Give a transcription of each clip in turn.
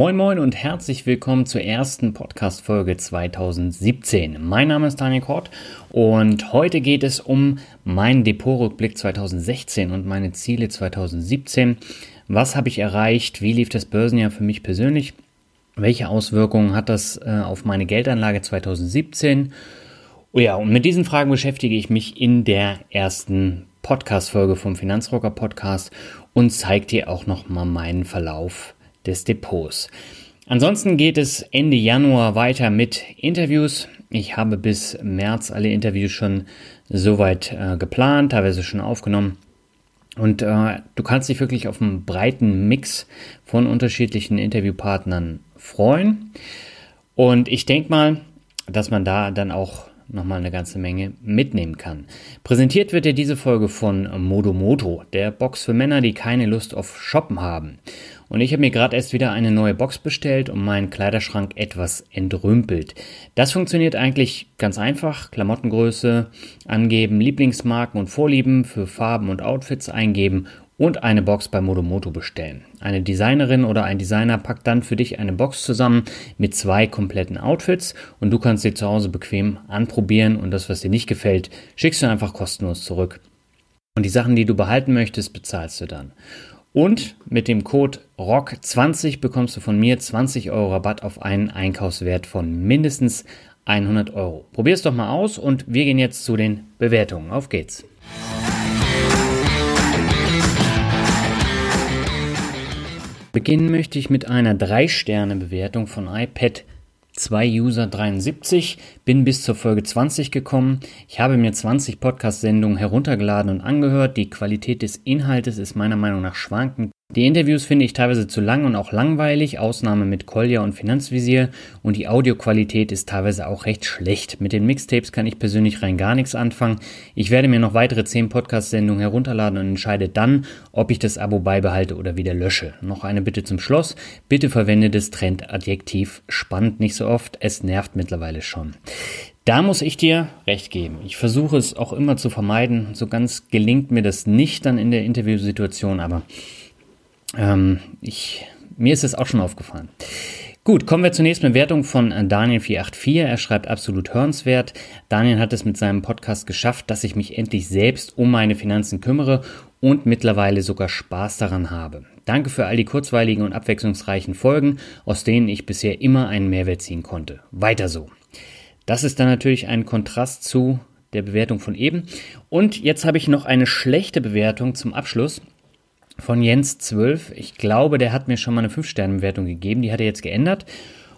Moin Moin und herzlich willkommen zur ersten Podcast-Folge 2017. Mein Name ist Daniel Kort und heute geht es um meinen Depotrückblick 2016 und meine Ziele 2017. Was habe ich erreicht? Wie lief das Börsenjahr für mich persönlich? Welche Auswirkungen hat das äh, auf meine Geldanlage 2017? Oh ja, und mit diesen Fragen beschäftige ich mich in der ersten Podcast-Folge vom Finanzrocker Podcast und zeige dir auch nochmal meinen Verlauf des Depots. Ansonsten geht es Ende Januar weiter mit Interviews. Ich habe bis März alle Interviews schon soweit äh, geplant, teilweise schon aufgenommen. Und äh, du kannst dich wirklich auf einen breiten Mix von unterschiedlichen Interviewpartnern freuen. Und ich denke mal, dass man da dann auch nochmal eine ganze Menge mitnehmen kann. Präsentiert wird dir diese Folge von Modomoto, der Box für Männer, die keine Lust auf Shoppen haben. Und ich habe mir gerade erst wieder eine neue Box bestellt und meinen Kleiderschrank etwas entrümpelt. Das funktioniert eigentlich ganz einfach. Klamottengröße angeben, Lieblingsmarken und Vorlieben für Farben und Outfits eingeben und eine Box bei Modomoto bestellen. Eine Designerin oder ein Designer packt dann für dich eine Box zusammen mit zwei kompletten Outfits und du kannst sie zu Hause bequem anprobieren und das, was dir nicht gefällt, schickst du einfach kostenlos zurück. Und die Sachen, die du behalten möchtest, bezahlst du dann. Und mit dem Code ROCK20 bekommst du von mir 20 Euro Rabatt auf einen Einkaufswert von mindestens 100 Euro. Probier es doch mal aus und wir gehen jetzt zu den Bewertungen. Auf geht's. Beginnen möchte ich mit einer 3-Sterne-Bewertung von iPad 2 User 73, bin bis zur Folge 20 gekommen. Ich habe mir 20 Podcast-Sendungen heruntergeladen und angehört. Die Qualität des Inhaltes ist meiner Meinung nach schwankend. Die Interviews finde ich teilweise zu lang und auch langweilig, Ausnahme mit Kolja und Finanzvisier und die Audioqualität ist teilweise auch recht schlecht. Mit den Mixtapes kann ich persönlich rein gar nichts anfangen. Ich werde mir noch weitere 10 Podcast-Sendungen herunterladen und entscheide dann, ob ich das Abo beibehalte oder wieder lösche. Noch eine Bitte zum Schluss. Bitte verwende das Trendadjektiv spannend nicht so oft, es nervt mittlerweile schon. Da muss ich dir recht geben. Ich versuche es auch immer zu vermeiden. So ganz gelingt mir das nicht dann in der Interviewsituation, aber ähm, ich, mir ist es auch schon aufgefallen. Gut, kommen wir zur nächsten Bewertung von Daniel484. Er schreibt absolut hörenswert. Daniel hat es mit seinem Podcast geschafft, dass ich mich endlich selbst um meine Finanzen kümmere und mittlerweile sogar Spaß daran habe. Danke für all die kurzweiligen und abwechslungsreichen Folgen, aus denen ich bisher immer einen Mehrwert ziehen konnte. Weiter so. Das ist dann natürlich ein Kontrast zu der Bewertung von eben. Und jetzt habe ich noch eine schlechte Bewertung zum Abschluss von Jens 12. Ich glaube, der hat mir schon mal eine 5-Sterne-Bewertung gegeben. Die hat er jetzt geändert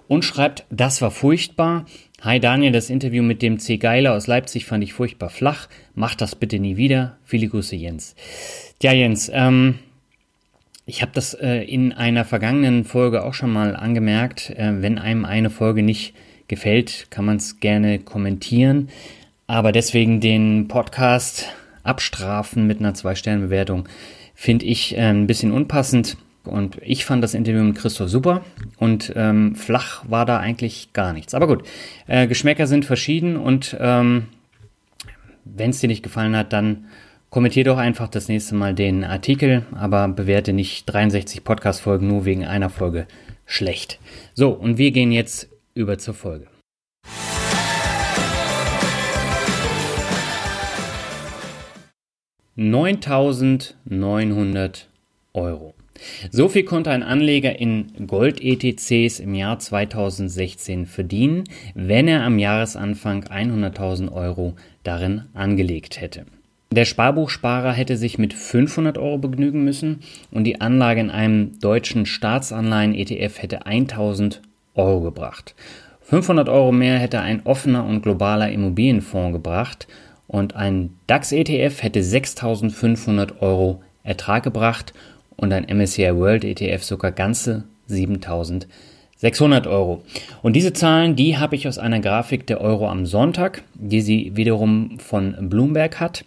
und schreibt, das war furchtbar. Hi Daniel, das Interview mit dem C. Geiler aus Leipzig fand ich furchtbar flach. Mach das bitte nie wieder. Viele Grüße, Jens. Ja, Jens, ähm, ich habe das äh, in einer vergangenen Folge auch schon mal angemerkt. Äh, wenn einem eine Folge nicht gefällt, kann man es gerne kommentieren. Aber deswegen den Podcast abstrafen mit einer 2-Sterne-Bewertung finde ich äh, ein bisschen unpassend. Und ich fand das Interview mit Christoph super und ähm, flach war da eigentlich gar nichts. Aber gut, äh, Geschmäcker sind verschieden und ähm, wenn es dir nicht gefallen hat, dann kommentier doch einfach das nächste Mal den Artikel, aber bewerte nicht 63 Podcast-Folgen nur wegen einer Folge schlecht. So, und wir gehen jetzt über zur Folge. 9999 Euro. So viel konnte ein Anleger in Gold-ETCs im Jahr 2016 verdienen, wenn er am Jahresanfang 100.000 Euro darin angelegt hätte. Der Sparbuchsparer hätte sich mit 500 Euro begnügen müssen und die Anlage in einem deutschen Staatsanleihen-ETF hätte 1000 Euro gebracht. 500 Euro mehr hätte ein offener und globaler Immobilienfonds gebracht und ein DAX-ETF hätte 6500 Euro Ertrag gebracht und ein MSCI World ETF sogar ganze 7600 Euro. Und diese Zahlen, die habe ich aus einer Grafik der Euro am Sonntag, die sie wiederum von Bloomberg hat.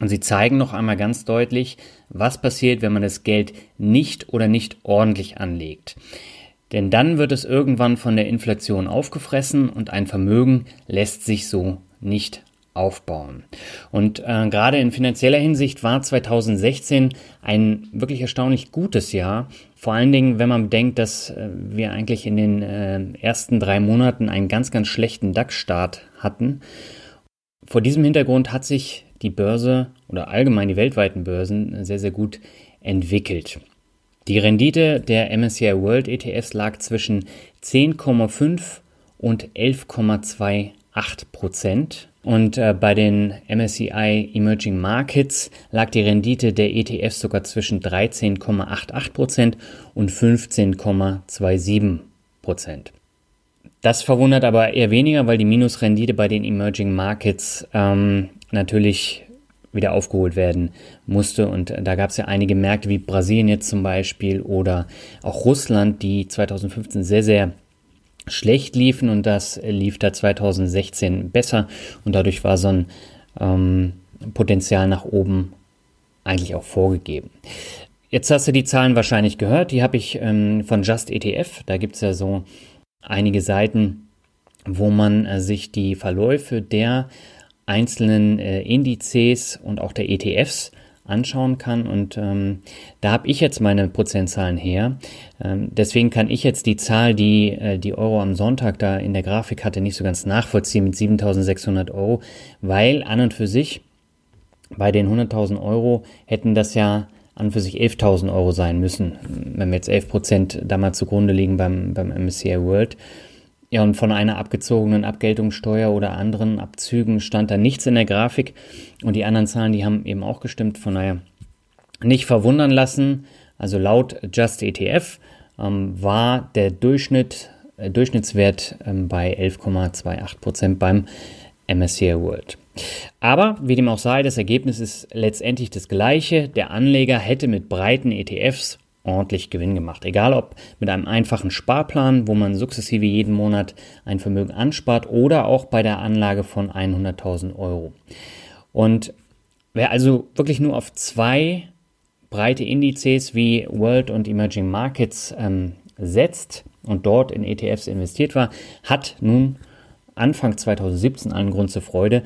Und sie zeigen noch einmal ganz deutlich, was passiert, wenn man das Geld nicht oder nicht ordentlich anlegt. Denn dann wird es irgendwann von der Inflation aufgefressen und ein Vermögen lässt sich so nicht aufbauen. Und äh, gerade in finanzieller Hinsicht war 2016 ein wirklich erstaunlich gutes Jahr. Vor allen Dingen, wenn man bedenkt, dass äh, wir eigentlich in den äh, ersten drei Monaten einen ganz, ganz schlechten DAX-Start hatten. Vor diesem Hintergrund hat sich die Börse oder allgemein die weltweiten Börsen sehr, sehr gut entwickelt. Die Rendite der MSCI World ETFs lag zwischen 10,5 und 11,28 Prozent. Und äh, bei den MSCI Emerging Markets lag die Rendite der ETFs sogar zwischen 13,88 Prozent und 15,27 Prozent. Das verwundert aber eher weniger, weil die Minusrendite bei den Emerging Markets ähm, natürlich wieder aufgeholt werden musste. Und da gab es ja einige Märkte wie Brasilien jetzt zum Beispiel oder auch Russland, die 2015 sehr, sehr schlecht liefen und das lief da 2016 besser und dadurch war so ein ähm, Potenzial nach oben eigentlich auch vorgegeben. Jetzt hast du die Zahlen wahrscheinlich gehört, die habe ich ähm, von Just ETF. Da gibt es ja so einige Seiten, wo man äh, sich die Verläufe der einzelnen äh, Indizes und auch der ETFs anschauen kann. Und ähm, da habe ich jetzt meine Prozentzahlen her. Ähm, deswegen kann ich jetzt die Zahl, die äh, die Euro am Sonntag da in der Grafik hatte, nicht so ganz nachvollziehen mit 7.600 Euro, weil an und für sich bei den 100.000 Euro hätten das ja an und für sich 11.000 Euro sein müssen, wenn wir jetzt 11 Prozent da mal zugrunde liegen beim, beim MSCI World. Ja, und von einer abgezogenen Abgeltungssteuer oder anderen Abzügen stand da nichts in der Grafik. Und die anderen Zahlen, die haben eben auch gestimmt. Von daher nicht verwundern lassen. Also laut Just ETF ähm, war der Durchschnitt, äh, Durchschnittswert ähm, bei 11,28 Prozent beim MSCI World. Aber wie dem auch sei, das Ergebnis ist letztendlich das gleiche. Der Anleger hätte mit breiten ETFs ordentlich Gewinn gemacht. Egal ob mit einem einfachen Sparplan, wo man sukzessive jeden Monat ein Vermögen anspart oder auch bei der Anlage von 100.000 Euro. Und wer also wirklich nur auf zwei breite Indizes wie World und Emerging Markets ähm, setzt und dort in ETFs investiert war, hat nun Anfang 2017 einen Grund zur Freude.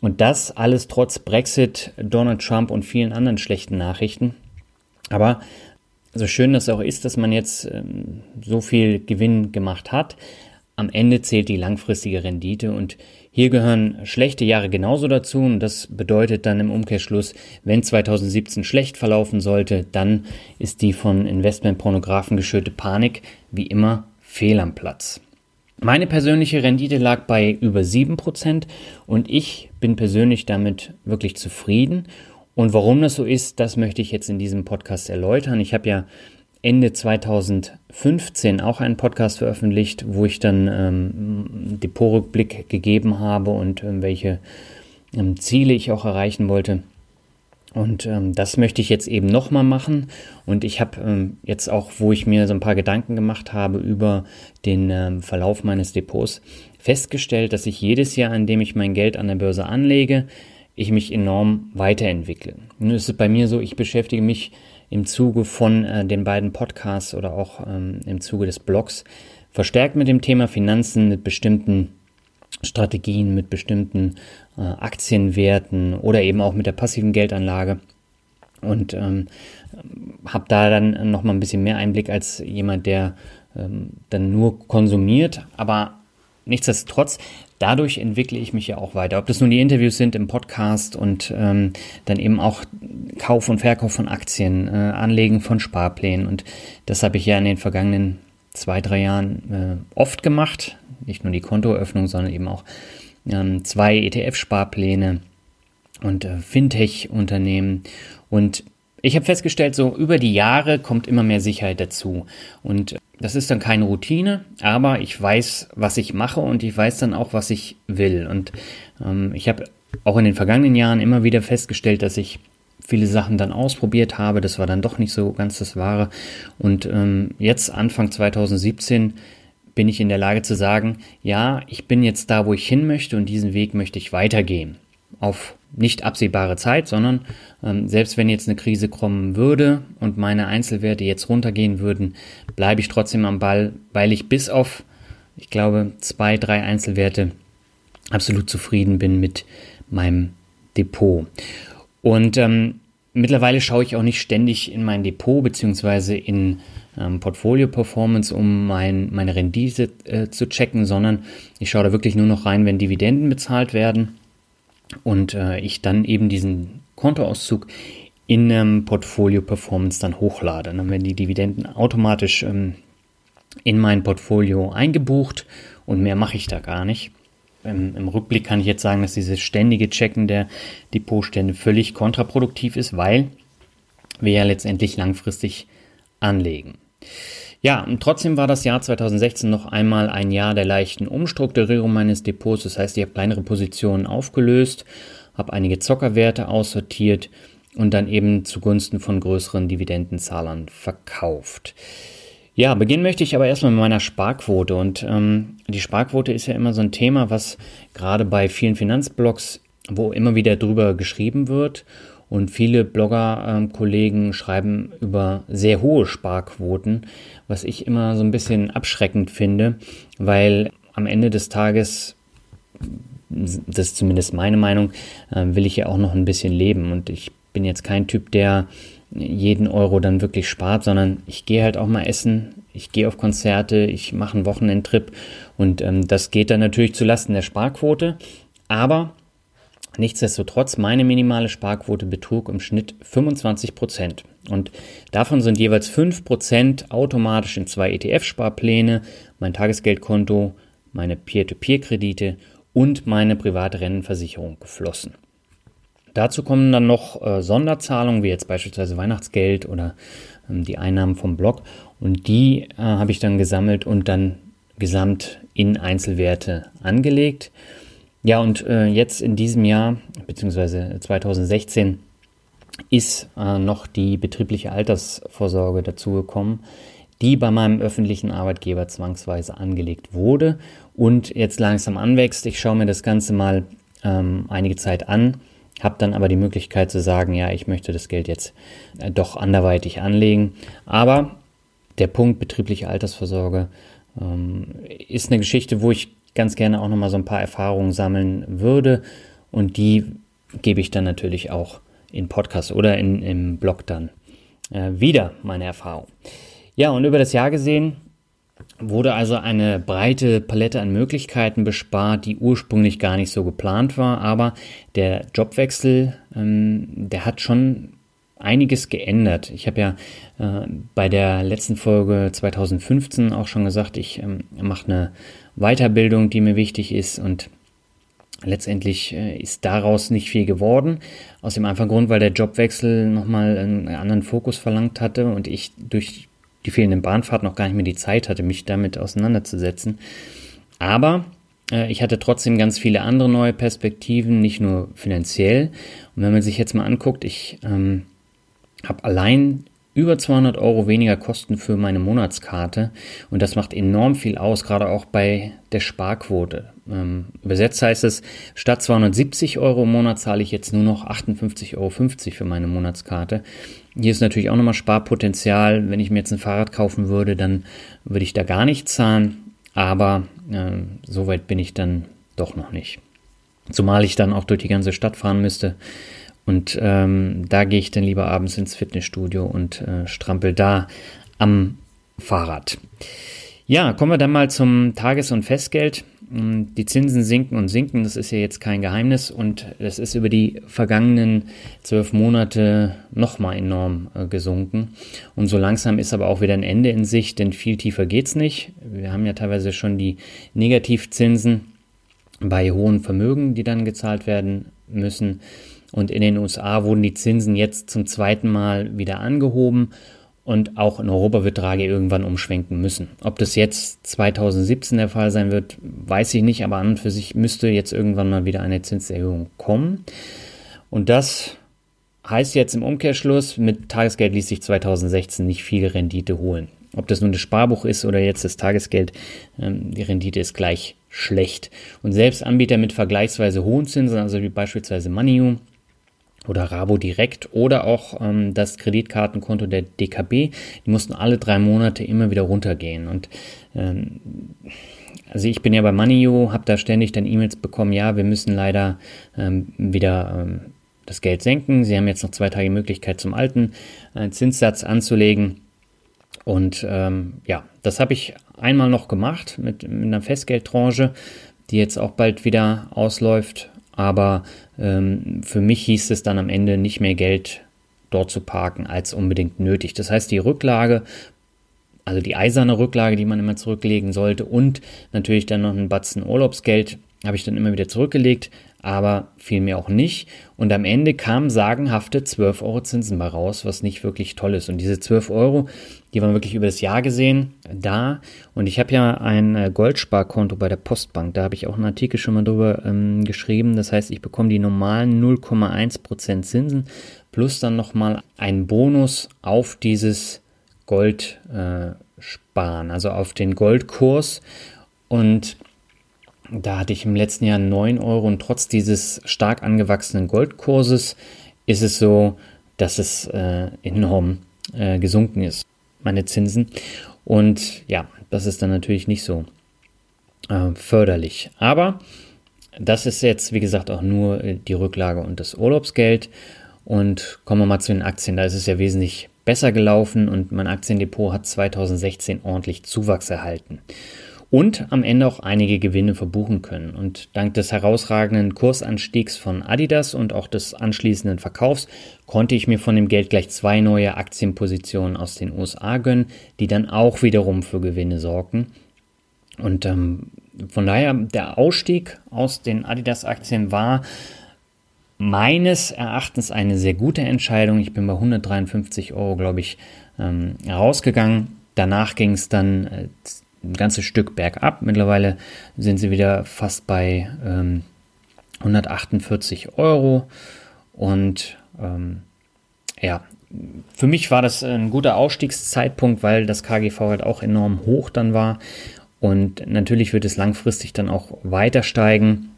Und das alles trotz Brexit, Donald Trump und vielen anderen schlechten Nachrichten. Aber so schön das auch ist, dass man jetzt ähm, so viel Gewinn gemacht hat, am Ende zählt die langfristige Rendite und hier gehören schlechte Jahre genauso dazu und das bedeutet dann im Umkehrschluss, wenn 2017 schlecht verlaufen sollte, dann ist die von Investmentpornografen geschürte Panik wie immer fehl am Platz. Meine persönliche Rendite lag bei über 7% und ich bin persönlich damit wirklich zufrieden und warum das so ist, das möchte ich jetzt in diesem Podcast erläutern. Ich habe ja Ende 2015 auch einen Podcast veröffentlicht, wo ich dann ähm, Depotrückblick gegeben habe und ähm, welche ähm, Ziele ich auch erreichen wollte. Und ähm, das möchte ich jetzt eben nochmal machen. Und ich habe ähm, jetzt auch, wo ich mir so ein paar Gedanken gemacht habe über den ähm, Verlauf meines Depots, festgestellt, dass ich jedes Jahr, an dem ich mein Geld an der Börse anlege, ich mich enorm weiterentwickle. Nun ist es bei mir so, ich beschäftige mich im Zuge von äh, den beiden Podcasts oder auch ähm, im Zuge des Blogs verstärkt mit dem Thema Finanzen, mit bestimmten Strategien, mit bestimmten äh, Aktienwerten oder eben auch mit der passiven Geldanlage und ähm, habe da dann noch mal ein bisschen mehr Einblick als jemand, der ähm, dann nur konsumiert, aber nichtsdestotrotz dadurch entwickle ich mich ja auch weiter. Ob das nun die Interviews sind im Podcast und ähm, dann eben auch Kauf und Verkauf von Aktien, äh, Anlegen von Sparplänen. Und das habe ich ja in den vergangenen zwei, drei Jahren äh, oft gemacht. Nicht nur die Kontoeröffnung, sondern eben auch ähm, zwei ETF-Sparpläne und äh, Fintech-Unternehmen. Und ich habe festgestellt, so über die Jahre kommt immer mehr Sicherheit dazu. Und das ist dann keine Routine, aber ich weiß, was ich mache und ich weiß dann auch, was ich will. Und ähm, ich habe auch in den vergangenen Jahren immer wieder festgestellt, dass ich viele Sachen dann ausprobiert habe. Das war dann doch nicht so ganz das Wahre. Und ähm, jetzt, Anfang 2017, bin ich in der Lage zu sagen, ja, ich bin jetzt da, wo ich hin möchte und diesen Weg möchte ich weitergehen. Auf nicht absehbare Zeit, sondern ähm, selbst wenn jetzt eine Krise kommen würde und meine Einzelwerte jetzt runtergehen würden, bleibe ich trotzdem am Ball, weil ich bis auf, ich glaube, zwei, drei Einzelwerte absolut zufrieden bin mit meinem Depot. Und ähm, mittlerweile schaue ich auch nicht ständig in mein Depot bzw. in ähm, Portfolio Performance, um mein, meine Rendite äh, zu checken, sondern ich schaue da wirklich nur noch rein, wenn Dividenden bezahlt werden und äh, ich dann eben diesen Kontoauszug in ähm, Portfolio Performance dann hochlade. Dann werden die Dividenden automatisch ähm, in mein Portfolio eingebucht und mehr mache ich da gar nicht. Im, Im, Rückblick kann ich jetzt sagen, dass dieses ständige Checken der Depotstände völlig kontraproduktiv ist, weil wir ja letztendlich langfristig anlegen. Ja, und trotzdem war das Jahr 2016 noch einmal ein Jahr der leichten Umstrukturierung meines Depots. Das heißt, ich habe kleinere Positionen aufgelöst, habe einige Zockerwerte aussortiert und dann eben zugunsten von größeren Dividendenzahlern verkauft. Ja, beginnen möchte ich aber erstmal mit meiner Sparquote. Und ähm, die Sparquote ist ja immer so ein Thema, was gerade bei vielen Finanzblogs, wo immer wieder drüber geschrieben wird und viele Blogger-Kollegen schreiben über sehr hohe Sparquoten, was ich immer so ein bisschen abschreckend finde, weil am Ende des Tages, das ist zumindest meine Meinung, äh, will ich ja auch noch ein bisschen leben. Und ich bin jetzt kein Typ, der jeden Euro dann wirklich spart, sondern ich gehe halt auch mal essen, ich gehe auf Konzerte, ich mache einen Wochenendtrip und ähm, das geht dann natürlich zulasten der Sparquote. Aber Nichtsdestotrotz, meine minimale Sparquote betrug im Schnitt 25 Prozent. Und davon sind jeweils 5 Prozent automatisch in zwei ETF-Sparpläne, mein Tagesgeldkonto, meine Peer-to-Peer-Kredite und meine private Rentenversicherung geflossen. Dazu kommen dann noch äh, Sonderzahlungen, wie jetzt beispielsweise Weihnachtsgeld oder ähm, die Einnahmen vom Blog. Und die äh, habe ich dann gesammelt und dann gesamt in Einzelwerte angelegt. Ja, und äh, jetzt in diesem Jahr, beziehungsweise 2016, ist äh, noch die betriebliche Altersvorsorge dazugekommen, die bei meinem öffentlichen Arbeitgeber zwangsweise angelegt wurde und jetzt langsam anwächst. Ich schaue mir das Ganze mal ähm, einige Zeit an, habe dann aber die Möglichkeit zu sagen, ja, ich möchte das Geld jetzt äh, doch anderweitig anlegen. Aber der Punkt betriebliche Altersvorsorge ähm, ist eine Geschichte, wo ich ganz gerne auch nochmal so ein paar Erfahrungen sammeln würde. Und die gebe ich dann natürlich auch in Podcast oder in, im Blog dann äh, wieder, meine Erfahrung. Ja, und über das Jahr gesehen wurde also eine breite Palette an Möglichkeiten bespart, die ursprünglich gar nicht so geplant war. Aber der Jobwechsel, ähm, der hat schon einiges geändert. Ich habe ja äh, bei der letzten Folge 2015 auch schon gesagt, ich ähm, mache eine Weiterbildung, die mir wichtig ist und letztendlich äh, ist daraus nicht viel geworden. Aus dem einfachen Grund, weil der Jobwechsel nochmal einen anderen Fokus verlangt hatte und ich durch die fehlenden Bahnfahrt noch gar nicht mehr die Zeit hatte, mich damit auseinanderzusetzen. Aber äh, ich hatte trotzdem ganz viele andere neue Perspektiven, nicht nur finanziell. Und wenn man sich jetzt mal anguckt, ich ähm, habe allein über 200 Euro weniger Kosten für meine Monatskarte und das macht enorm viel aus, gerade auch bei der Sparquote. Ähm, übersetzt heißt es, statt 270 Euro im Monat zahle ich jetzt nur noch 58,50 Euro für meine Monatskarte. Hier ist natürlich auch nochmal Sparpotenzial. Wenn ich mir jetzt ein Fahrrad kaufen würde, dann würde ich da gar nicht zahlen, aber äh, so weit bin ich dann doch noch nicht. Zumal ich dann auch durch die ganze Stadt fahren müsste. Und ähm, da gehe ich dann lieber abends ins Fitnessstudio und äh, strampel da am Fahrrad. Ja, kommen wir dann mal zum Tages- und Festgeld. Mm, die Zinsen sinken und sinken, das ist ja jetzt kein Geheimnis und das ist über die vergangenen zwölf Monate nochmal enorm äh, gesunken. Und so langsam ist aber auch wieder ein Ende in Sicht, denn viel tiefer geht's nicht. Wir haben ja teilweise schon die Negativzinsen bei hohen Vermögen, die dann gezahlt werden müssen. Und in den USA wurden die Zinsen jetzt zum zweiten Mal wieder angehoben und auch in Europa wird Draghi irgendwann umschwenken müssen. Ob das jetzt 2017 der Fall sein wird, weiß ich nicht, aber an und für sich müsste jetzt irgendwann mal wieder eine Zinserhöhung kommen. Und das heißt jetzt im Umkehrschluss, mit Tagesgeld ließ sich 2016 nicht viel Rendite holen. Ob das nun das Sparbuch ist oder jetzt das Tagesgeld, ähm, die Rendite ist gleich schlecht. Und selbst Anbieter mit vergleichsweise hohen Zinsen, also wie beispielsweise Moneyou, oder Rabo direkt oder auch ähm, das Kreditkartenkonto der DKB. Die mussten alle drei Monate immer wieder runtergehen. Und ähm, also ich bin ja bei Moneyou, habe da ständig dann E-Mails bekommen, ja, wir müssen leider ähm, wieder ähm, das Geld senken. Sie haben jetzt noch zwei Tage Möglichkeit zum alten äh, Zinssatz anzulegen. Und ähm, ja, das habe ich einmal noch gemacht mit, mit einer Festgeldtranche, die jetzt auch bald wieder ausläuft. Aber ähm, für mich hieß es dann am Ende nicht mehr Geld dort zu parken als unbedingt nötig. Das heißt, die Rücklage, also die eiserne Rücklage, die man immer zurücklegen sollte und natürlich dann noch ein Batzen Urlaubsgeld, habe ich dann immer wieder zurückgelegt, aber fiel mir auch nicht. Und am Ende kamen sagenhafte 12 Euro Zinsen bei raus, was nicht wirklich toll ist. Und diese 12 Euro, die waren wirklich über das Jahr gesehen da. Und ich habe ja ein äh, Goldsparkonto bei der Postbank. Da habe ich auch einen Artikel schon mal drüber ähm, geschrieben. Das heißt, ich bekomme die normalen 0,1% Zinsen plus dann nochmal einen Bonus auf dieses Gold äh, sparen, also auf den Goldkurs. Und da hatte ich im letzten Jahr 9 Euro und trotz dieses stark angewachsenen Goldkurses ist es so, dass es äh, enorm äh, gesunken ist, meine Zinsen. Und ja, das ist dann natürlich nicht so äh, förderlich. Aber das ist jetzt, wie gesagt, auch nur äh, die Rücklage und das Urlaubsgeld. Und kommen wir mal zu den Aktien. Da ist es ja wesentlich besser gelaufen und mein Aktiendepot hat 2016 ordentlich Zuwachs erhalten und am Ende auch einige Gewinne verbuchen können. Und dank des herausragenden Kursanstiegs von Adidas und auch des anschließenden Verkaufs konnte ich mir von dem Geld gleich zwei neue Aktienpositionen aus den USA gönnen, die dann auch wiederum für Gewinne sorgten. Und ähm, von daher, der Ausstieg aus den Adidas-Aktien war meines Erachtens eine sehr gute Entscheidung. Ich bin bei 153 Euro, glaube ich, ähm, rausgegangen. Danach ging es dann äh, ein ganzes Stück bergab. Mittlerweile sind sie wieder fast bei ähm, 148 Euro. Und ähm, ja, für mich war das ein guter Ausstiegszeitpunkt, weil das KGV halt auch enorm hoch dann war. Und natürlich wird es langfristig dann auch weiter steigen.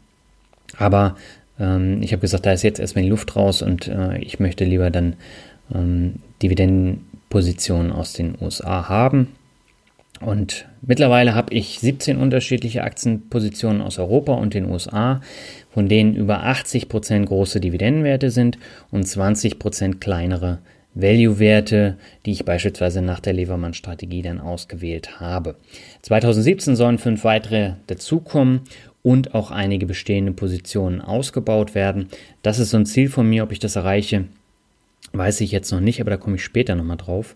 Aber ähm, ich habe gesagt, da ist jetzt erstmal die Luft raus und äh, ich möchte lieber dann ähm, Dividendenpositionen aus den USA haben. Und mittlerweile habe ich 17 unterschiedliche Aktienpositionen aus Europa und den USA, von denen über 80% große Dividendenwerte sind und 20% kleinere Value-Werte, die ich beispielsweise nach der Levermann-Strategie dann ausgewählt habe. 2017 sollen fünf weitere dazukommen und auch einige bestehende Positionen ausgebaut werden. Das ist so ein Ziel von mir, ob ich das erreiche, weiß ich jetzt noch nicht, aber da komme ich später nochmal drauf.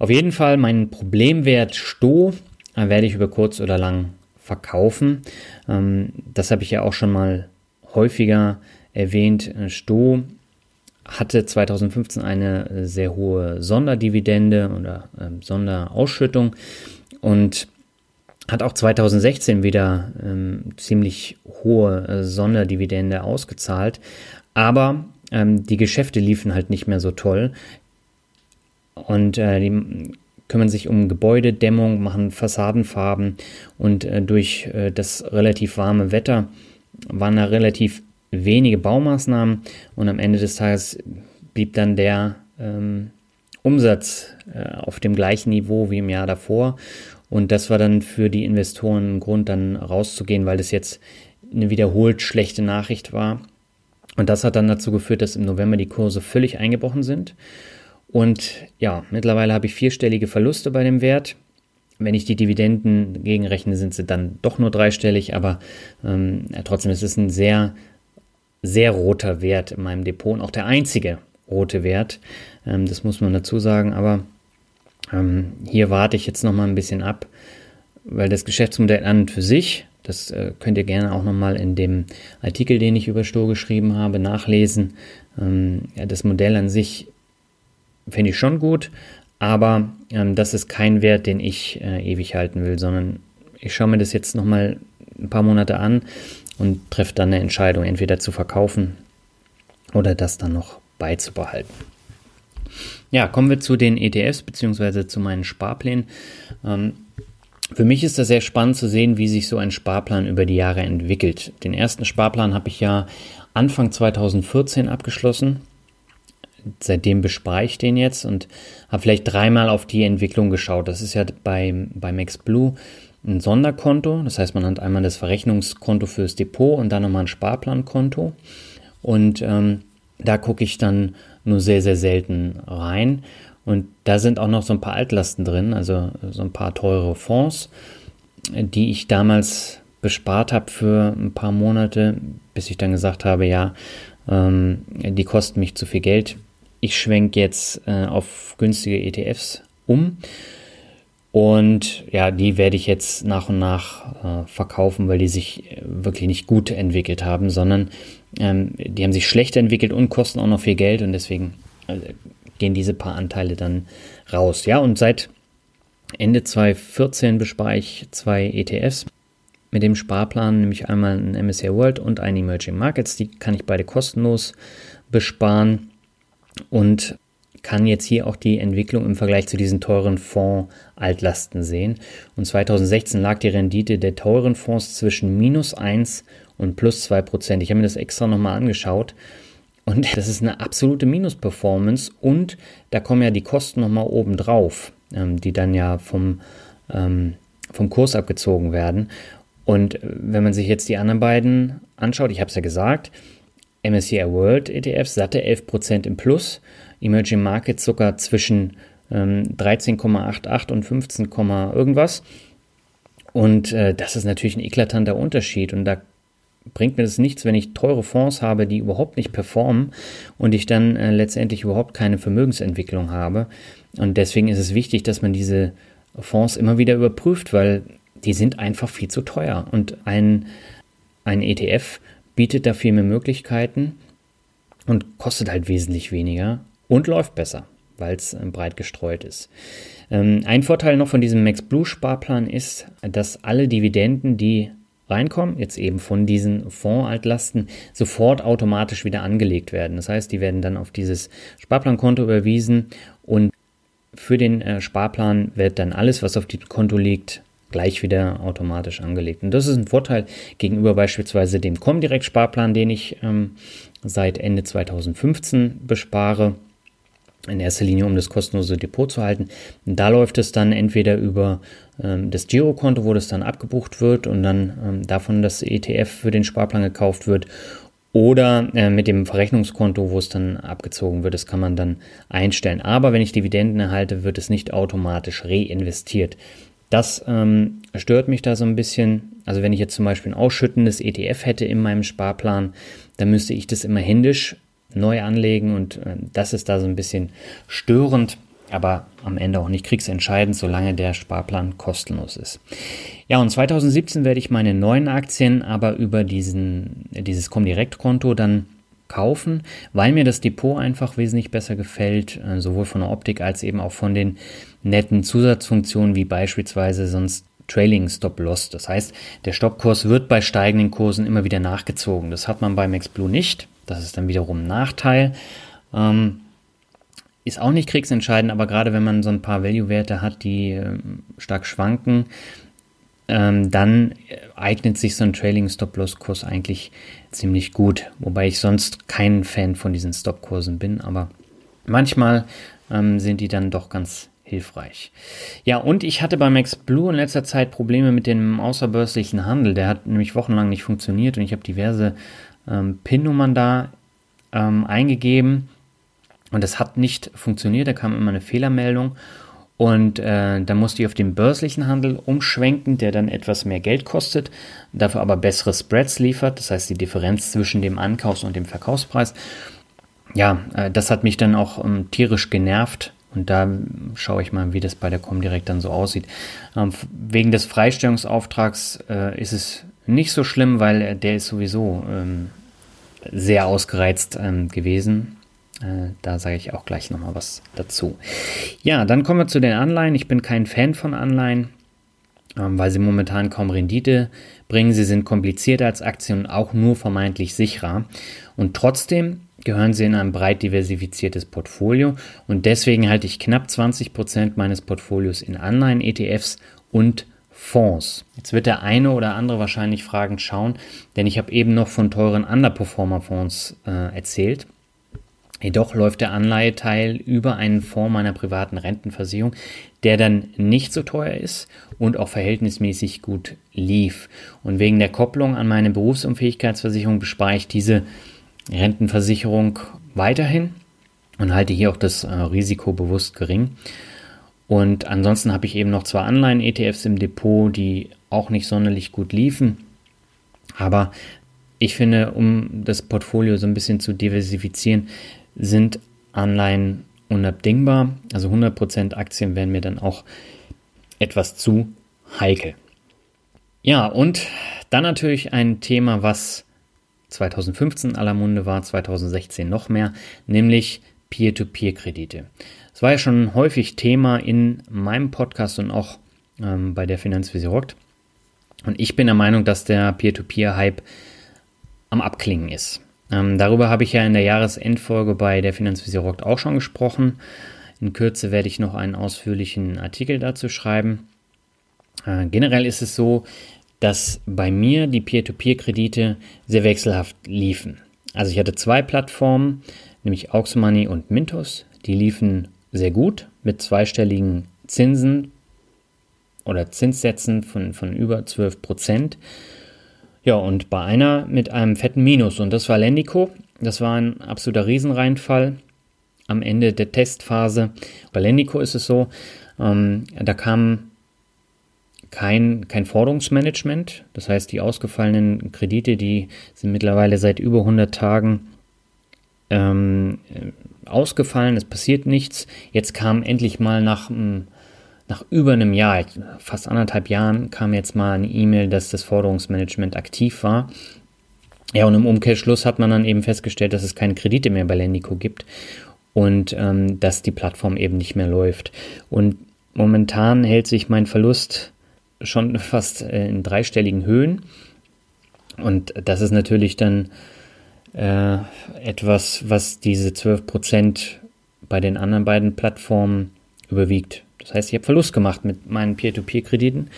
Auf jeden Fall, mein Problemwert Sto äh, werde ich über kurz oder lang verkaufen. Ähm, das habe ich ja auch schon mal häufiger erwähnt. Äh, Sto hatte 2015 eine äh, sehr hohe Sonderdividende oder ähm, Sonderausschüttung und hat auch 2016 wieder ähm, ziemlich hohe Sonderdividende ausgezahlt. Aber die Geschäfte liefen halt nicht mehr so toll. Und äh, die kümmern sich um Gebäudedämmung, machen Fassadenfarben und äh, durch äh, das relativ warme Wetter waren da relativ wenige Baumaßnahmen und am Ende des Tages blieb dann der ähm, Umsatz äh, auf dem gleichen Niveau wie im Jahr davor. Und das war dann für die Investoren ein Grund, dann rauszugehen, weil das jetzt eine wiederholt schlechte Nachricht war. Und das hat dann dazu geführt, dass im November die Kurse völlig eingebrochen sind. Und ja, mittlerweile habe ich vierstellige Verluste bei dem Wert. Wenn ich die Dividenden gegenrechne, sind sie dann doch nur dreistellig, aber ähm, trotzdem ist es ein sehr, sehr roter Wert in meinem Depot und auch der einzige rote Wert. Ähm, das muss man dazu sagen, aber ähm, hier warte ich jetzt noch mal ein bisschen ab, weil das Geschäftsmodell an und für sich, das äh, könnt ihr gerne auch noch mal in dem Artikel, den ich über Stur geschrieben habe, nachlesen. Ähm, ja, das Modell an sich finde ich schon gut, aber ähm, das ist kein Wert, den ich äh, ewig halten will, sondern ich schaue mir das jetzt noch mal ein paar Monate an und treffe dann eine Entscheidung, entweder zu verkaufen oder das dann noch beizubehalten. Ja, kommen wir zu den ETFs bzw. zu meinen Sparplänen. Ähm, für mich ist das sehr spannend zu sehen, wie sich so ein Sparplan über die Jahre entwickelt. Den ersten Sparplan habe ich ja Anfang 2014 abgeschlossen. Seitdem bespare ich den jetzt und habe vielleicht dreimal auf die Entwicklung geschaut. Das ist ja bei, bei MaxBlue ein Sonderkonto. Das heißt, man hat einmal das Verrechnungskonto fürs Depot und dann nochmal ein Sparplankonto. Und ähm, da gucke ich dann nur sehr, sehr selten rein. Und da sind auch noch so ein paar Altlasten drin, also so ein paar teure Fonds, die ich damals bespart habe für ein paar Monate, bis ich dann gesagt habe, ja, ähm, die kosten mich zu viel Geld. Ich schwenke jetzt äh, auf günstige ETFs um. Und ja, die werde ich jetzt nach und nach äh, verkaufen, weil die sich wirklich nicht gut entwickelt haben, sondern ähm, die haben sich schlecht entwickelt und kosten auch noch viel Geld und deswegen äh, gehen diese paar Anteile dann raus. Ja, und seit Ende 2014 bespare ich zwei ETFs mit dem Sparplan, nämlich einmal ein MSCI World und ein Emerging Markets. Die kann ich beide kostenlos besparen und kann jetzt hier auch die Entwicklung im Vergleich zu diesen teuren Fonds Altlasten sehen. Und 2016 lag die Rendite der teuren Fonds zwischen minus 1 und plus 2 Prozent. Ich habe mir das extra nochmal angeschaut. Und das ist eine absolute Minus-Performance. Und da kommen ja die Kosten nochmal oben drauf, ähm, die dann ja vom, ähm, vom Kurs abgezogen werden. Und äh, wenn man sich jetzt die anderen beiden anschaut, ich habe es ja gesagt, MSCI World ETF satte 11% im Plus, Emerging Markets sogar zwischen ähm, 13,88 und 15, irgendwas. Und äh, das ist natürlich ein eklatanter Unterschied. Und da bringt mir das nichts, wenn ich teure Fonds habe, die überhaupt nicht performen und ich dann äh, letztendlich überhaupt keine Vermögensentwicklung habe. Und deswegen ist es wichtig, dass man diese Fonds immer wieder überprüft, weil die sind einfach viel zu teuer. Und ein, ein ETF bietet da viel mehr Möglichkeiten und kostet halt wesentlich weniger und läuft besser, weil es äh, breit gestreut ist. Ähm, ein Vorteil noch von diesem Max Blue Sparplan ist, dass alle Dividenden, die reinkommen, jetzt eben von diesen Fondsaltlasten, sofort automatisch wieder angelegt werden. Das heißt, die werden dann auf dieses Sparplankonto überwiesen und für den äh, Sparplan wird dann alles, was auf dem Konto liegt, gleich wieder automatisch angelegt. Und das ist ein Vorteil gegenüber beispielsweise dem Comdirect-Sparplan, den ich ähm, seit Ende 2015 bespare in erster Linie, um das kostenlose Depot zu halten. Da läuft es dann entweder über ähm, das Girokonto, wo das dann abgebucht wird und dann ähm, davon das ETF für den Sparplan gekauft wird oder äh, mit dem Verrechnungskonto, wo es dann abgezogen wird. Das kann man dann einstellen. Aber wenn ich Dividenden erhalte, wird es nicht automatisch reinvestiert. Das ähm, stört mich da so ein bisschen. Also wenn ich jetzt zum Beispiel ein ausschüttendes ETF hätte in meinem Sparplan, dann müsste ich das immer händisch neu anlegen und äh, das ist da so ein bisschen störend, aber am Ende auch nicht kriegsentscheidend, solange der Sparplan kostenlos ist. Ja, und 2017 werde ich meine neuen Aktien aber über diesen, dieses Comdirect-Konto dann kaufen, weil mir das Depot einfach wesentlich besser gefällt, äh, sowohl von der Optik als eben auch von den netten Zusatzfunktionen wie beispielsweise sonst Trailing Stop Loss. Das heißt, der Stoppkurs wird bei steigenden Kursen immer wieder nachgezogen. Das hat man bei MaxBlue nicht. Das ist dann wiederum ein Nachteil. Ähm, ist auch nicht kriegsentscheidend, aber gerade wenn man so ein paar Value-Werte hat, die äh, stark schwanken, ähm, dann eignet sich so ein Trailing Stop-Loss-Kurs eigentlich ziemlich gut. Wobei ich sonst kein Fan von diesen Stop-Kursen bin, aber manchmal ähm, sind die dann doch ganz hilfreich. Ja, und ich hatte bei Max Blue in letzter Zeit Probleme mit dem außerbörslichen Handel. Der hat nämlich wochenlang nicht funktioniert und ich habe diverse ähm, PIN-Nummern da ähm, eingegeben und das hat nicht funktioniert. Da kam immer eine Fehlermeldung Und äh, dann musste ich auf den börslichen Handel umschwenken, der dann etwas mehr Geld kostet, dafür aber bessere Spreads liefert, das heißt die Differenz zwischen dem Ankaufs- und dem Verkaufspreis. Ja, äh, das hat mich dann auch ähm, tierisch genervt. Und da schaue ich mal, wie das bei der Comdirect dann so aussieht. Ähm, wegen des Freistellungsauftrags äh, ist es nicht so schlimm, weil der ist sowieso ähm, sehr ausgereizt ähm, gewesen. Äh, da sage ich auch gleich nochmal was dazu. Ja, dann kommen wir zu den Anleihen. Ich bin kein Fan von Anleihen, ähm, weil sie momentan kaum Rendite bringen. Sie sind komplizierter als Aktien und auch nur vermeintlich sicherer. Und trotzdem gehören sie in ein breit diversifiziertes Portfolio. Und deswegen halte ich knapp 20 Prozent meines Portfolios in Anleihen, ETFs und Fonds. Jetzt wird der eine oder andere wahrscheinlich fragend schauen, denn ich habe eben noch von teuren Underperformer-Fonds äh, erzählt. Jedoch läuft der Anleiheteil über einen Fonds meiner privaten Rentenversicherung, der dann nicht so teuer ist und auch verhältnismäßig gut lief. Und wegen der Kopplung an meine Berufsunfähigkeitsversicherung bespare ich diese Rentenversicherung weiterhin und halte hier auch das äh, Risiko bewusst gering. Und ansonsten habe ich eben noch zwei Anleihen-ETFs im Depot, die auch nicht sonderlich gut liefen. Aber ich finde, um das Portfolio so ein bisschen zu diversifizieren, sind Anleihen unabdingbar. Also 100% Aktien wären mir dann auch etwas zu heikel. Ja, und dann natürlich ein Thema, was 2015 aller Munde war, 2016 noch mehr, nämlich Peer-to-Peer-Kredite. Es war ja schon häufig Thema in meinem Podcast und auch ähm, bei der Finanzvisi Rockt. Und ich bin der Meinung, dass der Peer-to-Peer-Hype am Abklingen ist. Ähm, darüber habe ich ja in der Jahresendfolge bei der Finanzvisi Rockt auch schon gesprochen. In Kürze werde ich noch einen ausführlichen Artikel dazu schreiben. Äh, generell ist es so, dass bei mir die Peer-to-Peer-Kredite sehr wechselhaft liefen. Also ich hatte zwei Plattformen, nämlich Auxmoney und Mintos. Die liefen sehr gut mit zweistelligen Zinsen oder Zinssätzen von, von über 12 Prozent. Ja, und bei einer mit einem fetten Minus. Und das war Lendico. Das war ein absoluter Riesenreinfall am Ende der Testphase. Bei Lendico ist es so, ähm, da kam kein, kein Forderungsmanagement. Das heißt, die ausgefallenen Kredite, die sind mittlerweile seit über 100 Tagen ähm, ausgefallen. Es passiert nichts. Jetzt kam endlich mal nach, nach über einem Jahr, fast anderthalb Jahren, kam jetzt mal eine E-Mail, dass das Forderungsmanagement aktiv war. Ja, und im Umkehrschluss hat man dann eben festgestellt, dass es keine Kredite mehr bei Lendico gibt und ähm, dass die Plattform eben nicht mehr läuft. Und momentan hält sich mein Verlust schon fast äh, in dreistelligen Höhen. Und das ist natürlich dann äh, etwas, was diese 12% bei den anderen beiden Plattformen überwiegt. Das heißt, ich habe Verlust gemacht mit meinen Peer-to-Peer-Krediten,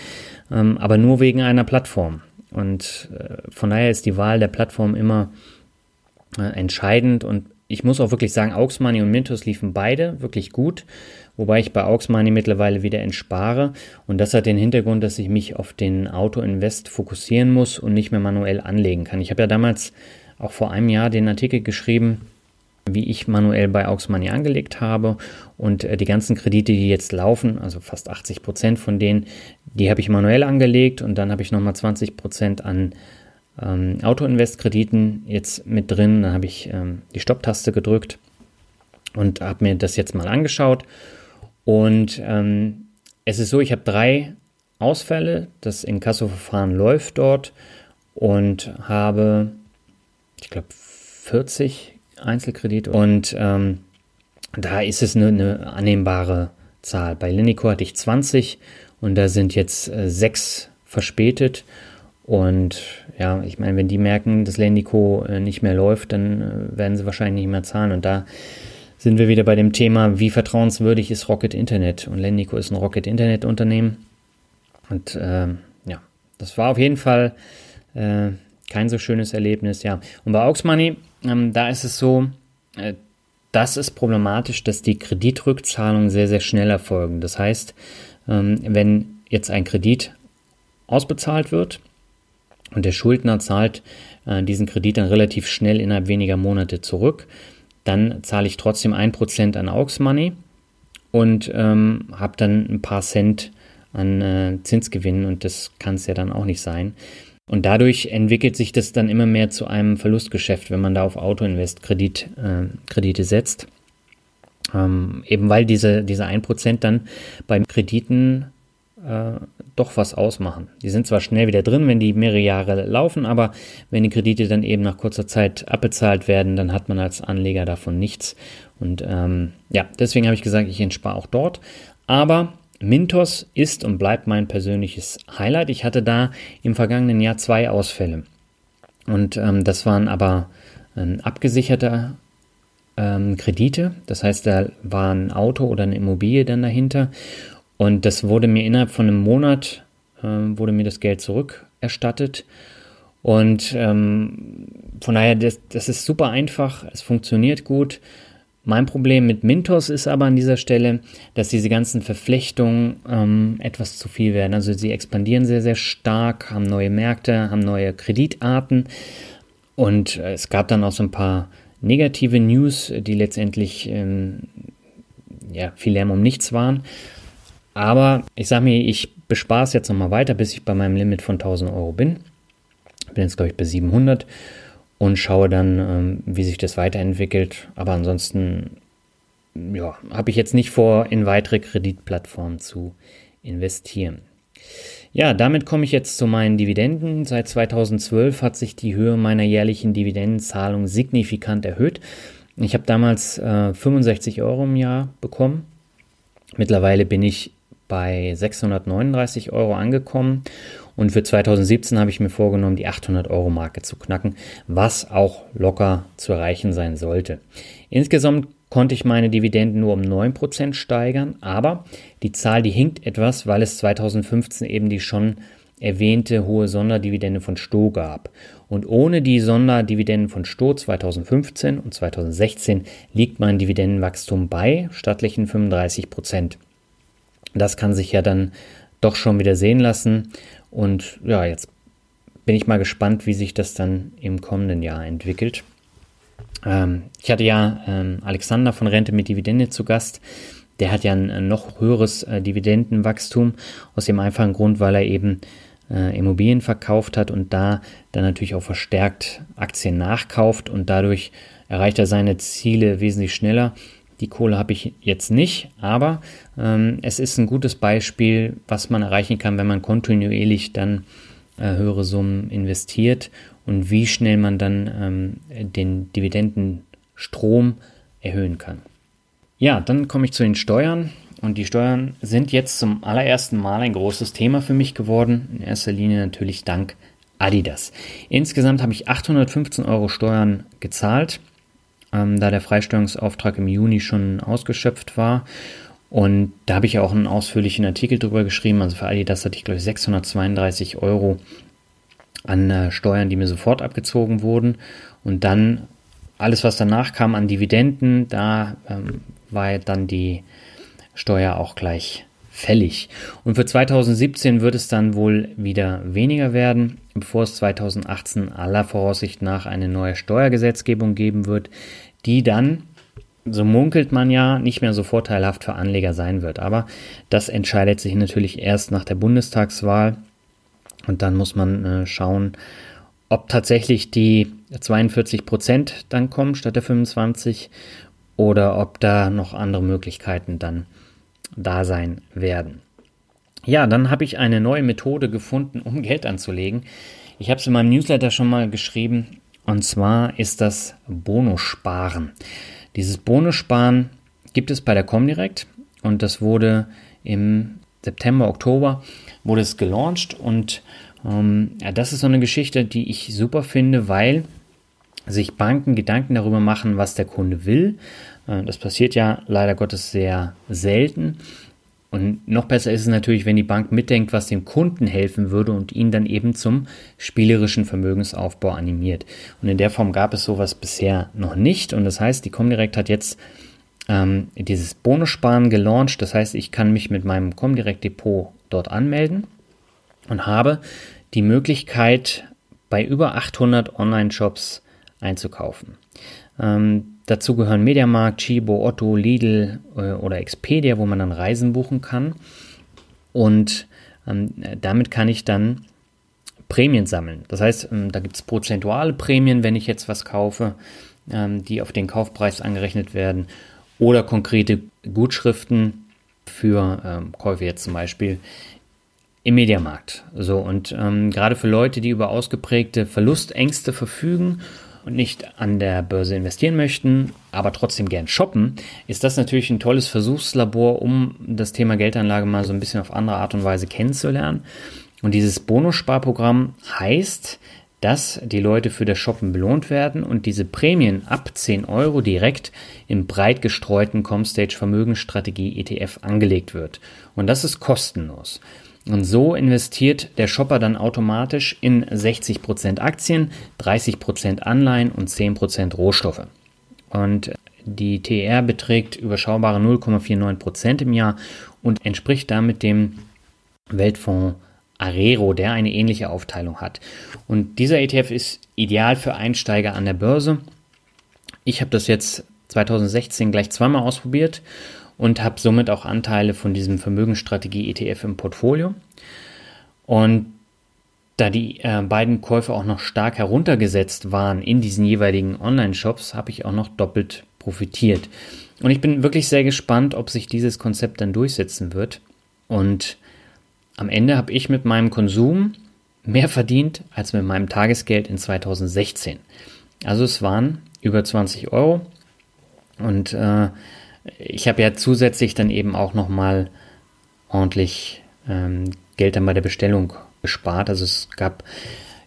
ähm, aber nur wegen einer Plattform. Und äh, von daher ist die Wahl der Plattform immer äh, entscheidend. Und ich muss auch wirklich sagen, Aux Money und Mintos liefen beide wirklich gut wobei ich bei Aux Money mittlerweile wieder entspare. Und das hat den Hintergrund, dass ich mich auf den Auto-Invest fokussieren muss und nicht mehr manuell anlegen kann. Ich habe ja damals auch vor einem Jahr den Artikel geschrieben, wie ich manuell bei Aux Money angelegt habe. Und äh, die ganzen Kredite, die jetzt laufen, also fast 80 Prozent von denen, die habe ich manuell angelegt und dann habe ich nochmal 20 Prozent an ähm, Auto-Invest-Krediten jetzt mit drin. Dann habe ich ähm, die Stopptaste gedrückt und habe mir das jetzt mal angeschaut und ähm, es ist so, ich habe drei Ausfälle. Das Inkasso-Verfahren läuft dort und habe, ich glaube, 40 Einzelkredite. Und ähm, da ist es eine, eine, annehmbare Zahl. Bei Linico hatte ich 20 und da sind jetzt äh, sechs verspätet. Und ja, ich meine, wenn die merken, dass Lendico äh, nicht mehr läuft, dann äh, werden sie wahrscheinlich nicht mehr zahlen. Und da sind wir wieder bei dem Thema, wie vertrauenswürdig ist Rocket Internet. Und Lendico ist ein Rocket Internet Unternehmen. Und äh, ja, das war auf jeden Fall äh, kein so schönes Erlebnis. Ja, und bei Aux Money, ähm, da ist es so, äh, das ist problematisch, dass die Kreditrückzahlungen sehr, sehr schnell erfolgen. Das heißt, ähm, wenn jetzt ein Kredit ausbezahlt wird und der Schuldner zahlt äh, diesen Kredit dann relativ schnell innerhalb weniger Monate zurück, dann zahle ich trotzdem 1% an Aux Money und ähm, habe dann ein paar Cent an äh, Zinsgewinnen und das kann es ja dann auch nicht sein. Und dadurch entwickelt sich das dann immer mehr zu einem Verlustgeschäft, wenn man da auf Autoinvest Kredit, äh, Kredite setzt. Ähm, eben weil diese, diese 1% dann beim Krediten äh, doch was ausmachen. Die sind zwar schnell wieder drin, wenn die mehrere Jahre laufen, aber wenn die Kredite dann eben nach kurzer Zeit abbezahlt werden, dann hat man als Anleger davon nichts. Und ähm, ja, deswegen habe ich gesagt, ich entspare auch dort. Aber Mintos ist und bleibt mein persönliches Highlight. Ich hatte da im vergangenen Jahr zwei Ausfälle. Und ähm, das waren aber ähm, abgesicherte ähm, Kredite. Das heißt, da war ein Auto oder eine Immobilie dann dahinter. Und das wurde mir innerhalb von einem Monat, äh, wurde mir das Geld zurückerstattet. Und ähm, von daher, das, das ist super einfach, es funktioniert gut. Mein Problem mit Mintos ist aber an dieser Stelle, dass diese ganzen Verflechtungen ähm, etwas zu viel werden. Also sie expandieren sehr, sehr stark, haben neue Märkte, haben neue Kreditarten und äh, es gab dann auch so ein paar negative News, die letztendlich ähm, ja, viel Lärm um nichts waren. Aber ich sage mir, ich bespare es jetzt nochmal weiter, bis ich bei meinem Limit von 1000 Euro bin. Bin jetzt, glaube ich, bei 700 und schaue dann, ähm, wie sich das weiterentwickelt. Aber ansonsten ja, habe ich jetzt nicht vor, in weitere Kreditplattformen zu investieren. Ja, damit komme ich jetzt zu meinen Dividenden. Seit 2012 hat sich die Höhe meiner jährlichen Dividendenzahlung signifikant erhöht. Ich habe damals äh, 65 Euro im Jahr bekommen. Mittlerweile bin ich bei 639 Euro angekommen und für 2017 habe ich mir vorgenommen, die 800 Euro Marke zu knacken, was auch locker zu erreichen sein sollte. Insgesamt konnte ich meine Dividenden nur um 9% steigern, aber die Zahl, die hinkt etwas, weil es 2015 eben die schon erwähnte hohe Sonderdividende von Sto gab. Und ohne die Sonderdividenden von Sto 2015 und 2016 liegt mein Dividendenwachstum bei stattlichen 35 Das kann sich ja dann doch schon wieder sehen lassen. Und ja, jetzt bin ich mal gespannt, wie sich das dann im kommenden Jahr entwickelt. Ähm, ich hatte ja ähm, Alexander von Rente mit Dividende zu Gast. Der hat ja ein, noch höheres äh, Dividendenwachstum aus dem einfachen Grund, weil er eben äh, Immobilien verkauft hat und da dann natürlich auch verstärkt Aktien nachkauft und dadurch erreicht er seine Ziele wesentlich schneller. Die Kohle habe ich jetzt nicht, aber ähm, es ist ein gutes Beispiel, was man erreichen kann, wenn man kontinuierlich dann äh, höhere Summen investiert und wie schnell man dann ähm, den Dividendenstrom erhöhen kann. Ja, dann komme ich zu den Steuern. Und die Steuern sind jetzt zum allerersten Mal ein großes Thema für mich geworden. In erster Linie natürlich dank Adidas. Insgesamt habe ich 815 Euro Steuern gezahlt ähm, da der Freisteuerungsauftrag im Juni schon ausgeschöpft war. Und da habe ich auch einen ausführlichen Artikel drüber geschrieben. Also für Adidas hatte ich, glaube ich, 632 Euro an äh, Steuern, die mir sofort abgezogen wurden. Und dann alles, was danach kam an Dividenden, da ähm, war dann die Steuer auch gleich fällig. Und für 2017 wird es dann wohl wieder weniger werden, bevor es 2018 aller Voraussicht nach eine neue Steuergesetzgebung geben wird, die dann, so munkelt man ja, nicht mehr so vorteilhaft für Anleger sein wird. Aber das entscheidet sich natürlich erst nach der Bundestagswahl. Und dann muss man äh, schauen, ob tatsächlich die 42 Prozent dann kommen statt der 25 oder ob da noch andere Möglichkeiten dann da sein werden. Ja, dann habe ich eine neue Methode gefunden, um Geld anzulegen. Ich habe es in meinem Newsletter schon mal geschrieben. Und zwar ist das Bonussparen. Dieses Bonussparen gibt es bei der Comdirect und das wurde im September, Oktober wurde es gelauncht und ähm, ja, das ist so eine Geschichte, die ich super finde, weil sich Banken Gedanken darüber machen, was der Kunde will. Äh, das passiert ja leider Gottes sehr selten. Und noch besser ist es natürlich, wenn die Bank mitdenkt, was dem Kunden helfen würde und ihn dann eben zum spielerischen Vermögensaufbau animiert. Und in der Form gab es sowas bisher noch nicht. Und das heißt, die Comdirect hat jetzt ähm, dieses Bonussparen gelauncht. Das heißt, ich kann mich mit meinem Comdirect Depot dort anmelden und habe die Möglichkeit, bei über 800 Online-Shops einzukaufen. Ähm, dazu gehören Mediamarkt, Chibo, Otto, Lidl äh, oder Expedia, wo man dann Reisen buchen kann. Und ähm, damit kann ich dann Prämien sammeln. Das heißt, ähm, da gibt es prozentuale Prämien, wenn ich jetzt was kaufe, ähm, die auf den Kaufpreis angerechnet werden. Oder konkrete Gutschriften für ähm, Käufe jetzt zum Beispiel im Mediamarkt. So, und ähm, gerade für Leute, die über ausgeprägte Verlustängste verfügen und nicht an der Börse investieren möchten, aber trotzdem gern shoppen, ist das natürlich ein tolles Versuchslabor, um das Thema Geldanlage mal so ein bisschen auf andere Art und Weise kennenzulernen. Und dieses Bonussparprogramm heißt, dass die Leute für das Shoppen belohnt werden und diese Prämien ab 10 Euro direkt im breit gestreuten Comstage Vermögensstrategie ETF angelegt wird. Und das ist kostenlos. Und so investiert der Shopper dann automatisch in 60% Aktien, 30% Anleihen und 10% Rohstoffe. Und die TR beträgt überschaubare 0,49% im Jahr und entspricht damit dem Weltfonds Arero, der eine ähnliche Aufteilung hat. Und dieser ETF ist ideal für Einsteiger an der Börse. Ich habe das jetzt 2016 gleich zweimal ausprobiert und habe somit auch Anteile von diesem Vermögensstrategie-ETF im Portfolio. Und da die äh, beiden Käufe auch noch stark heruntergesetzt waren in diesen jeweiligen Online-Shops, habe ich auch noch doppelt profitiert. Und ich bin wirklich sehr gespannt, ob sich dieses Konzept dann durchsetzen wird. Und am Ende habe ich mit meinem Konsum mehr verdient als mit meinem Tagesgeld in 2016. Also es waren über 20 Euro. Und äh, ich habe ja zusätzlich dann eben auch nochmal ordentlich ähm, Geld dann bei der Bestellung gespart. Also es gab,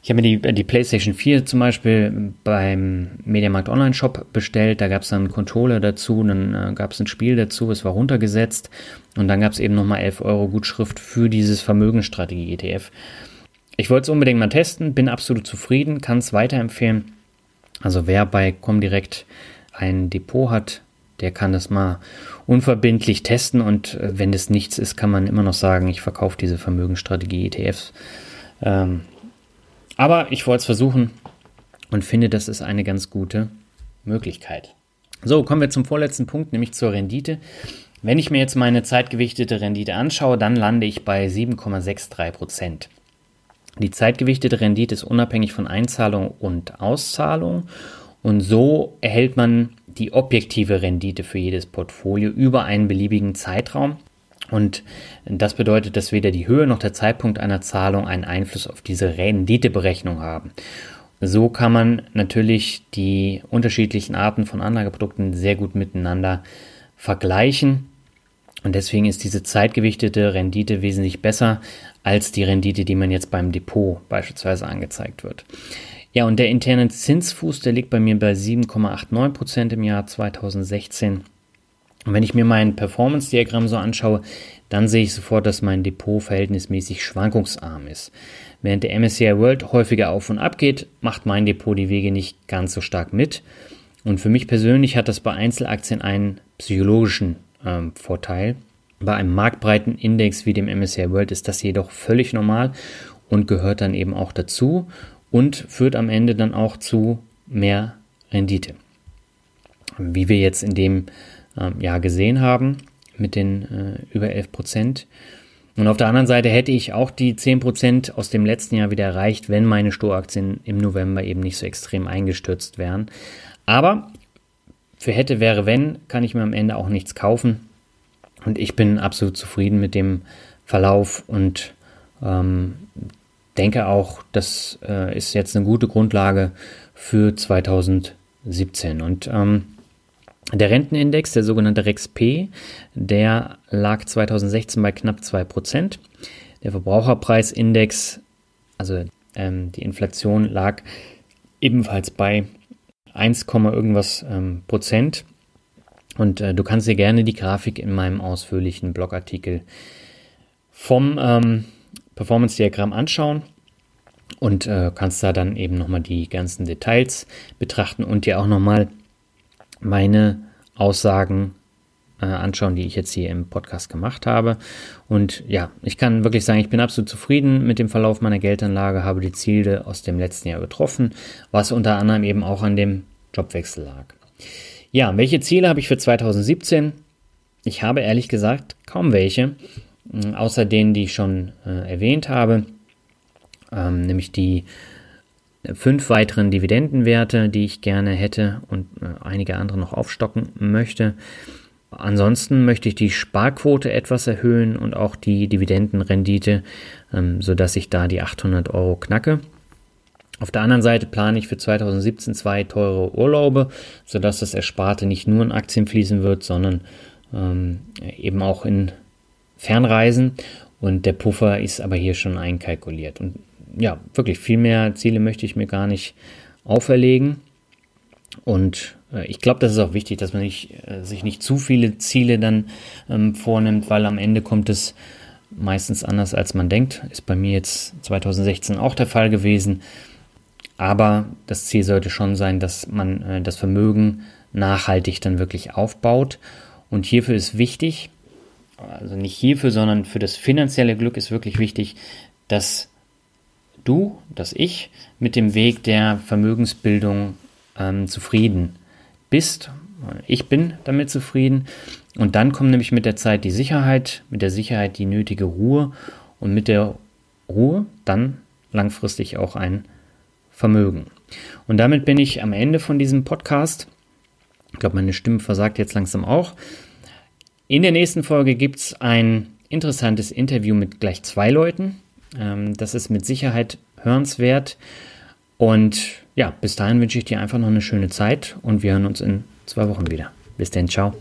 ich habe mir die, die PlayStation 4 zum Beispiel beim Mediamarkt Online Shop bestellt. Da gab es dann einen Controller dazu, dann äh, gab es ein Spiel dazu, es war runtergesetzt und dann gab es eben nochmal 11 Euro Gutschrift für dieses Vermögensstrategie-ETF. Ich wollte es unbedingt mal testen, bin absolut zufrieden, kann es weiterempfehlen. Also wer bei Comdirect ein Depot hat, der kann das mal unverbindlich testen und äh, wenn das nichts ist, kann man immer noch sagen, ich verkaufe diese Vermögensstrategie ETFs. Ähm, aber ich wollte es versuchen und finde, das ist eine ganz gute Möglichkeit. So, kommen wir zum vorletzten Punkt, nämlich zur Rendite. Wenn ich mir jetzt meine zeitgewichtete Rendite anschaue, dann lande ich bei 7,63 Prozent. Die zeitgewichtete Rendite ist unabhängig von Einzahlung und Auszahlung und so erhält man die objektive Rendite für jedes Portfolio über einen beliebigen Zeitraum. Und das bedeutet, dass weder die Höhe noch der Zeitpunkt einer Zahlung einen Einfluss auf diese Renditeberechnung haben. So kann man natürlich die unterschiedlichen Arten von Anlageprodukten sehr gut miteinander vergleichen. Und deswegen ist diese zeitgewichtete Rendite wesentlich besser als die Rendite, die man jetzt beim Depot beispielsweise angezeigt wird. Ja, und der interne Zinsfuß, der liegt bei mir bei 7,89 Prozent im Jahr 2016. Und wenn ich mir mein Performance-Diagramm so anschaue, dann sehe ich sofort, dass mein Depot verhältnismäßig schwankungsarm ist. Während der MSCI World häufiger auf und ab geht, macht mein Depot die Wege nicht ganz so stark mit. Und für mich persönlich hat das bei Einzelaktien einen psychologischen ähm, Vorteil. Bei einem marktbreiten Index wie dem MSCI World ist das jedoch völlig normal und gehört dann eben auch dazu und führt am Ende dann auch zu mehr Rendite. Wie wir jetzt in dem ähm, Jahr gesehen haben mit den äh, über 11 Prozent. Und auf der anderen Seite hätte ich auch die 10 Prozent aus dem letzten Jahr wieder erreicht, wenn meine Storaktien im November eben nicht so extrem eingestürzt wären. Aber für hätte, wäre, wenn, kann ich mir am Ende auch nichts kaufen. Und ich bin absolut zufrieden mit dem Verlauf und ähm, denke auch, das äh, ist jetzt eine gute Grundlage für 2017. Und ähm, der Rentenindex, der sogenannte REXP, der lag 2016 bei knapp 2%. Der Verbraucherpreisindex, also ähm, die Inflation, lag ebenfalls bei 1, irgendwas ähm, Prozent. Und äh, du kannst dir gerne die Grafik in meinem ausführlichen Blogartikel vom ähm, Performance-Diagramm anschauen und äh, kannst da dann eben nochmal die ganzen Details betrachten und dir auch nochmal meine Aussagen äh, anschauen, die ich jetzt hier im Podcast gemacht habe. Und ja, ich kann wirklich sagen, ich bin absolut zufrieden mit dem Verlauf meiner Geldanlage, habe die Ziele aus dem letzten Jahr getroffen, was unter anderem eben auch an dem Jobwechsel lag. Ja, welche Ziele habe ich für 2017? Ich habe ehrlich gesagt kaum welche, außer denen, die ich schon äh, erwähnt habe, ähm, nämlich die fünf weiteren Dividendenwerte, die ich gerne hätte und äh, einige andere noch aufstocken möchte. Ansonsten möchte ich die Sparquote etwas erhöhen und auch die Dividendenrendite, ähm, sodass ich da die 800 Euro knacke. Auf der anderen Seite plane ich für 2017 zwei teure Urlaube, sodass das Ersparte nicht nur in Aktien fließen wird, sondern ähm, eben auch in Fernreisen. Und der Puffer ist aber hier schon einkalkuliert. Und ja, wirklich viel mehr Ziele möchte ich mir gar nicht auferlegen. Und äh, ich glaube, das ist auch wichtig, dass man nicht, äh, sich nicht zu viele Ziele dann ähm, vornimmt, weil am Ende kommt es meistens anders, als man denkt. Ist bei mir jetzt 2016 auch der Fall gewesen. Aber das Ziel sollte schon sein, dass man äh, das Vermögen nachhaltig dann wirklich aufbaut. Und hierfür ist wichtig, also nicht hierfür, sondern für das finanzielle Glück ist wirklich wichtig, dass du, dass ich mit dem Weg der Vermögensbildung ähm, zufrieden bist. Ich bin damit zufrieden. Und dann kommt nämlich mit der Zeit die Sicherheit, mit der Sicherheit die nötige Ruhe und mit der Ruhe dann langfristig auch ein Vermögen. Und damit bin ich am Ende von diesem Podcast. Ich glaube, meine Stimme versagt jetzt langsam auch. In der nächsten Folge gibt es ein interessantes Interview mit gleich zwei Leuten. Ähm, das ist mit Sicherheit hörenswert. Und ja, bis dahin wünsche ich dir einfach noch eine schöne Zeit und wir hören uns in zwei Wochen wieder. Bis dann, ciao.